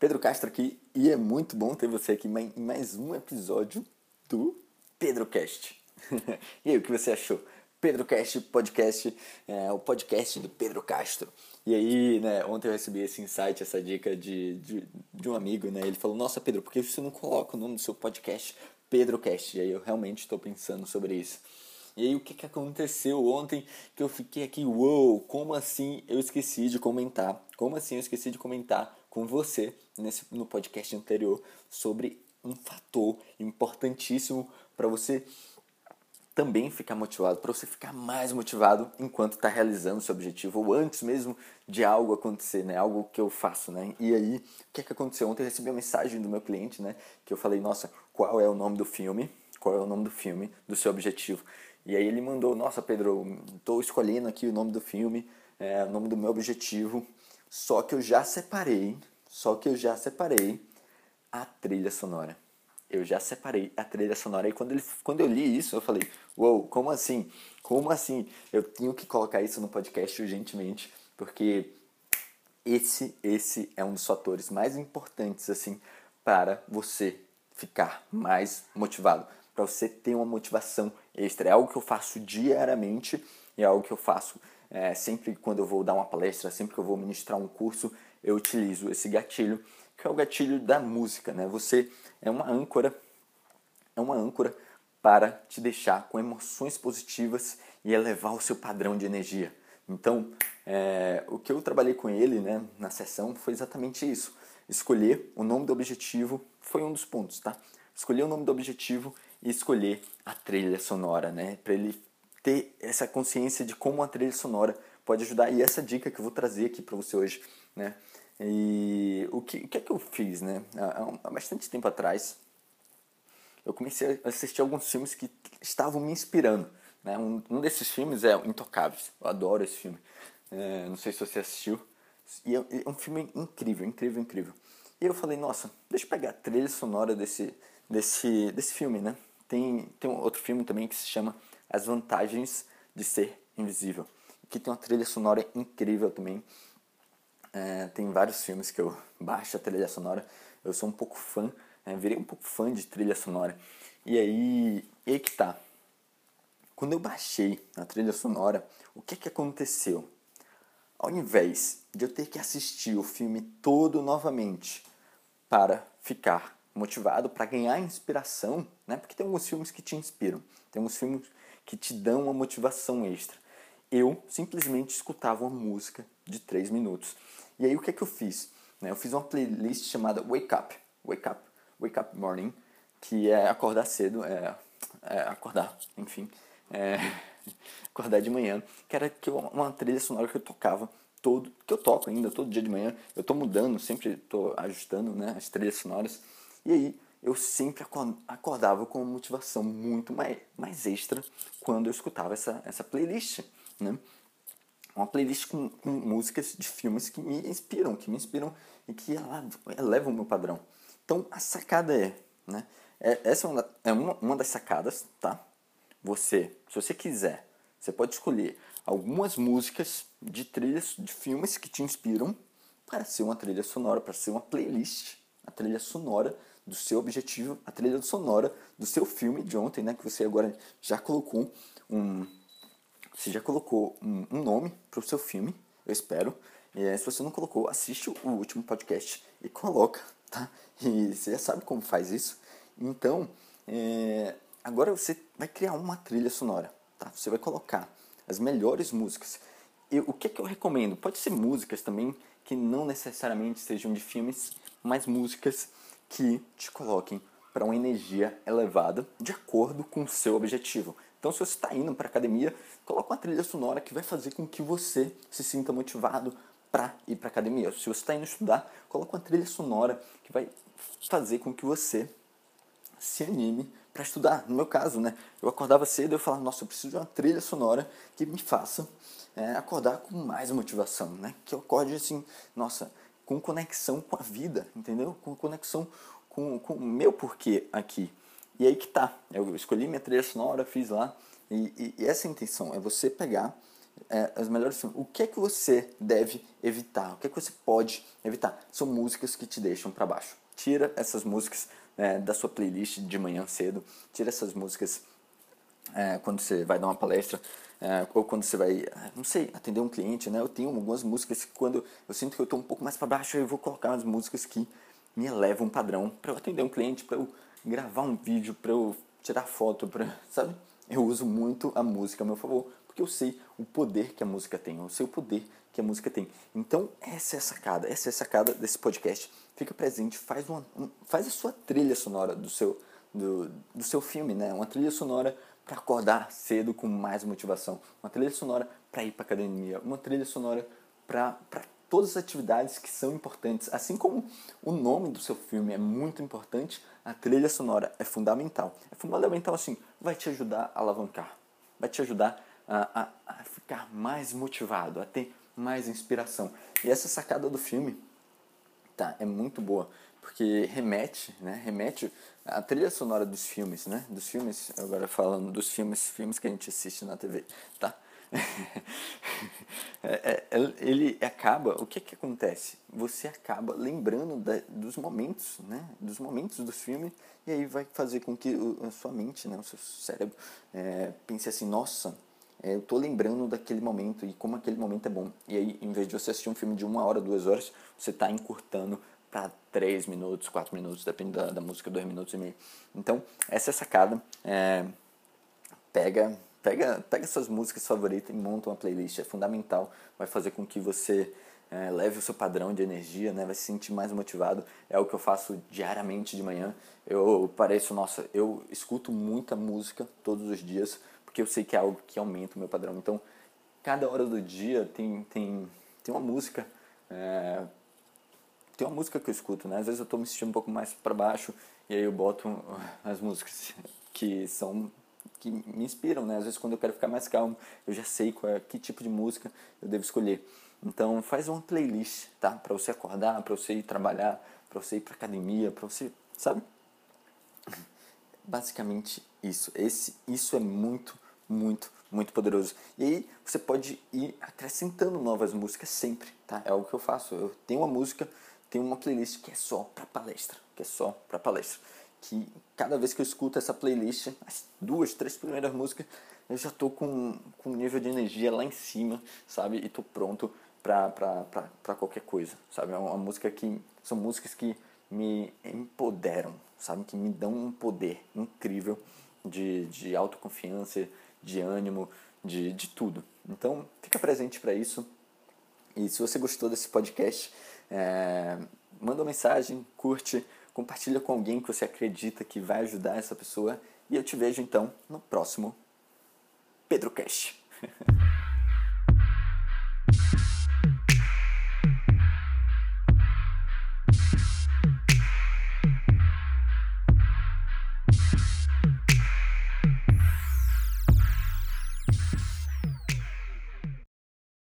Pedro Castro aqui e é muito bom ter você aqui em mais um episódio do PedroCast. e aí, o que você achou? PedroCast Podcast, é, o podcast do Pedro Castro. E aí, né, ontem eu recebi esse insight, essa dica de, de, de um amigo, né? Ele falou, nossa Pedro, por que você não coloca o nome do seu podcast PedroCast? E aí eu realmente estou pensando sobre isso. E aí o que, que aconteceu ontem que eu fiquei aqui, uou, wow, como assim eu esqueci de comentar? Como assim eu esqueci de comentar com você nesse, no podcast anterior sobre um fator importantíssimo para você também ficar motivado, para você ficar mais motivado enquanto está realizando seu objetivo ou antes mesmo de algo acontecer, né? Algo que eu faço, né? E aí, o que, é que aconteceu? Ontem eu recebi uma mensagem do meu cliente, né? Que eu falei, nossa, qual é o nome do filme? Qual é o nome do filme do seu objetivo? E aí ele mandou, nossa Pedro, estou escolhendo aqui o nome do filme, é, o nome do meu objetivo, só que eu já separei, só que eu já separei a trilha sonora. Eu já separei a trilha sonora. E quando, ele, quando eu li isso, eu falei, uou, wow, como assim? Como assim? Eu tenho que colocar isso no podcast urgentemente, porque esse, esse é um dos fatores mais importantes, assim, para você ficar mais motivado para você ter uma motivação extra. É algo que eu faço diariamente e é algo que eu faço é, sempre quando eu vou dar uma palestra, sempre que eu vou ministrar um curso, eu utilizo esse gatilho, que é o gatilho da música. Né? Você é uma âncora, é uma âncora para te deixar com emoções positivas e elevar o seu padrão de energia. Então, é, o que eu trabalhei com ele né, na sessão foi exatamente isso. Escolher o nome do objetivo foi um dos pontos, tá? Escolher o nome do objetivo e escolher a trilha sonora, né? Para ele ter essa consciência de como a trilha sonora pode ajudar. E essa dica que eu vou trazer aqui para você hoje, né? E o que, o que é que eu fiz, né? Há, há bastante tempo atrás, eu comecei a assistir alguns filmes que estavam me inspirando. Né? Um, um desses filmes é Intocáveis. Eu adoro esse filme. É, não sei se você assistiu. E é, é um filme incrível, incrível, incrível. E eu falei, nossa, deixa eu pegar a trilha sonora desse, desse, desse filme, né? Tem, tem um outro filme também que se chama As Vantagens de Ser Invisível, que tem uma trilha sonora incrível também. É, tem vários filmes que eu baixo a trilha sonora. Eu sou um pouco fã, é, virei um pouco fã de trilha sonora. E aí, e aí que tá. Quando eu baixei a trilha sonora, o que que aconteceu? Ao invés de eu ter que assistir o filme todo novamente para ficar motivado para ganhar inspiração, né? Porque tem alguns filmes que te inspiram, tem alguns filmes que te dão uma motivação extra. Eu simplesmente escutava uma música de 3 minutos. E aí o que é que eu fiz? Né? Eu fiz uma playlist chamada Wake Up, Wake Up, Wake Up Morning, que é acordar cedo, é, é acordar, enfim, é, acordar de manhã, que era que uma trilha sonora que eu tocava todo, que eu toco ainda todo dia de manhã. Eu estou mudando, sempre estou ajustando, né, as trilhas sonoras. E aí eu sempre acordava com uma motivação muito mais, mais extra quando eu escutava essa, essa playlist, né? Uma playlist com, com músicas de filmes que me inspiram, que me inspiram e que elevam o meu padrão. Então a sacada é, né? É, essa é, uma, é uma, uma das sacadas, tá? Você, se você quiser, você pode escolher algumas músicas de trilhas de filmes que te inspiram para ser uma trilha sonora, para ser uma playlist, a trilha sonora do seu objetivo, a trilha sonora do seu filme de ontem, né? Que você agora já colocou um. Você já colocou um, um nome para o seu filme, eu espero. E se você não colocou, assiste o último podcast e coloca, tá? E você já sabe como faz isso. Então, é, agora você vai criar uma trilha sonora, tá? Você vai colocar as melhores músicas. E o que, é que eu recomendo? Pode ser músicas também que não necessariamente sejam de filmes, mas músicas que te coloquem para uma energia elevada de acordo com o seu objetivo. Então, se você está indo para academia, coloque uma trilha sonora que vai fazer com que você se sinta motivado para ir para academia. Se você está indo estudar, coloque uma trilha sonora que vai fazer com que você se anime para estudar. No meu caso, né, eu acordava cedo e eu falava, nossa, eu preciso de uma trilha sonora que me faça é, acordar com mais motivação, né? Que eu acorde assim, nossa, com conexão com a vida, entendeu? Com conexão com, com o meu porquê aqui. E aí que tá. Eu escolhi minha trilha sonora, fiz lá. E, e, e essa é intenção, é você pegar é, as melhores filmes. O que é que você deve evitar? O que é que você pode evitar? São músicas que te deixam para baixo. Tira essas músicas é, da sua playlist de manhã cedo. Tira essas músicas é, quando você vai dar uma palestra. É, ou quando você vai, não sei, atender um cliente, né? Eu tenho algumas músicas que quando eu sinto que eu estou um pouco mais para baixo, eu vou colocar umas músicas que me elevam um padrão para eu atender um cliente, para eu gravar um vídeo, para eu tirar foto, para, sabe? Eu uso muito a música a meu favor, porque eu sei o poder que a música tem, eu sei o poder que a música tem. Então, essa é a sacada, essa é a sacada desse podcast. Fica presente, faz, uma, um, faz a sua trilha sonora do seu, do, do seu filme, né? Uma trilha sonora para acordar cedo com mais motivação, uma trilha sonora para ir para academia, uma trilha sonora para todas as atividades que são importantes. Assim como o nome do seu filme é muito importante, a trilha sonora é fundamental. É fundamental assim, vai te ajudar a alavancar, vai te ajudar a, a, a ficar mais motivado, a ter mais inspiração. E essa sacada do filme tá, é muito boa, porque remete, né, remete a trilha sonora dos filmes, né, dos filmes, agora falando dos filmes, filmes que a gente assiste na TV, tá? É, é, ele acaba, o que que acontece? Você acaba lembrando da, dos momentos, né? Dos momentos do filme e aí vai fazer com que a sua mente, né? O seu cérebro é, pense assim, nossa, é, eu tô lembrando daquele momento e como aquele momento é bom. E aí, em vez de você assistir um filme de uma hora, duas horas, você está encurtando para três minutos, quatro minutos, depende da, da, música, dois minutos e meio. Então, essa é a sacada. É, pega Pega, pega suas músicas favoritas e monta uma playlist. É fundamental. Vai fazer com que você é, leve o seu padrão de energia, né? vai se sentir mais motivado. É o que eu faço diariamente de manhã. Eu pareço, nossa, eu escuto muita música todos os dias, porque eu sei que é algo que aumenta o meu padrão. Então, cada hora do dia tem, tem, tem uma música. É, tem uma música que eu escuto, né? Às vezes eu estou me sentindo um pouco mais para baixo e aí eu boto as músicas que são que me inspiram, né? Às vezes quando eu quero ficar mais calmo, eu já sei qual é, que tipo de música eu devo escolher. Então faz uma playlist, tá? Para você acordar, para você ir trabalhar, para você ir para academia, para você, sabe? Basicamente isso. Esse isso é muito, muito, muito poderoso. E aí você pode ir acrescentando novas músicas sempre, tá? É algo que eu faço. Eu tenho uma música, tenho uma playlist que é só para palestra, que é só para palestra que cada vez que eu escuto essa playlist, as duas, três primeiras músicas, eu já tô com, com um nível de energia lá em cima, sabe? E tô pronto pra qualquer coisa, sabe? É uma música que... São músicas que me empoderam, sabe? Que me dão um poder incrível de, de autoconfiança, de ânimo, de, de tudo. Então, fica presente para isso. E se você gostou desse podcast, é, manda uma mensagem, curte, compartilha com alguém que você acredita que vai ajudar essa pessoa e eu te vejo então no próximo PedroCast.